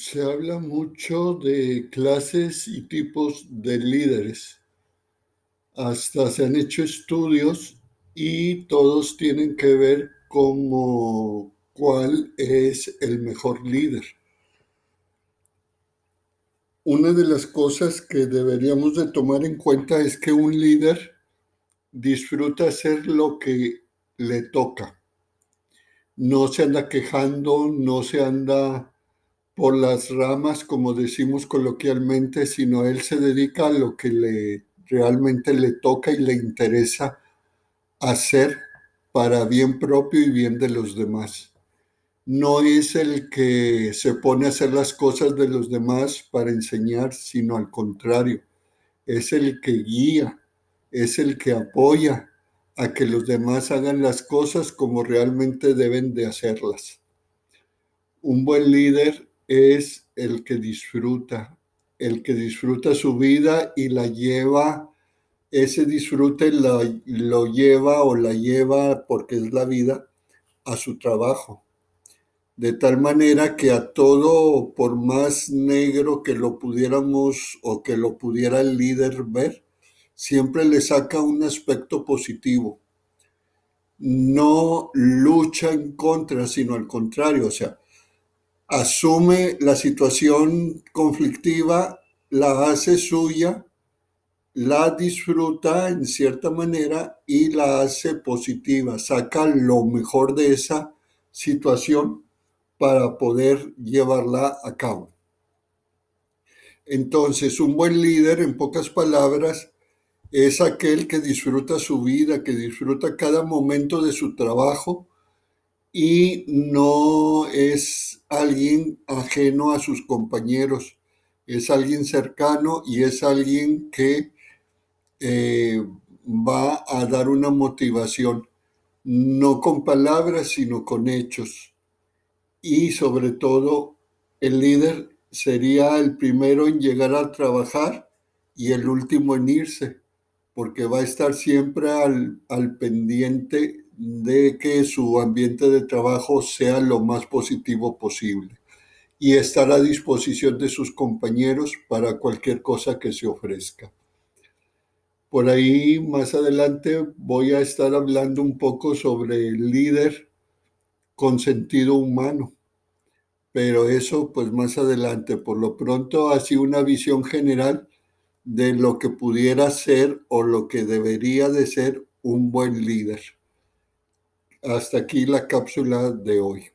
Se habla mucho de clases y tipos de líderes. Hasta se han hecho estudios y todos tienen que ver como cuál es el mejor líder. Una de las cosas que deberíamos de tomar en cuenta es que un líder disfruta hacer lo que le toca. No se anda quejando, no se anda por las ramas, como decimos coloquialmente, sino él se dedica a lo que le realmente le toca y le interesa hacer para bien propio y bien de los demás no es el que se pone a hacer las cosas de los demás para enseñar, sino al contrario, es el que guía, es el que apoya a que los demás hagan las cosas como realmente deben de hacerlas. Un buen líder es el que disfruta, el que disfruta su vida y la lleva, ese disfrute lo, lo lleva o la lleva, porque es la vida, a su trabajo de tal manera que a todo, por más negro que lo pudiéramos o que lo pudiera el líder ver, siempre le saca un aspecto positivo. No lucha en contra, sino al contrario, o sea, asume la situación conflictiva, la hace suya, la disfruta en cierta manera y la hace positiva, saca lo mejor de esa situación para poder llevarla a cabo. Entonces, un buen líder, en pocas palabras, es aquel que disfruta su vida, que disfruta cada momento de su trabajo y no es alguien ajeno a sus compañeros, es alguien cercano y es alguien que eh, va a dar una motivación, no con palabras, sino con hechos. Y sobre todo el líder sería el primero en llegar a trabajar y el último en irse, porque va a estar siempre al, al pendiente de que su ambiente de trabajo sea lo más positivo posible y estar a disposición de sus compañeros para cualquier cosa que se ofrezca. Por ahí más adelante voy a estar hablando un poco sobre el líder con sentido humano. Pero eso pues más adelante, por lo pronto así una visión general de lo que pudiera ser o lo que debería de ser un buen líder. Hasta aquí la cápsula de hoy.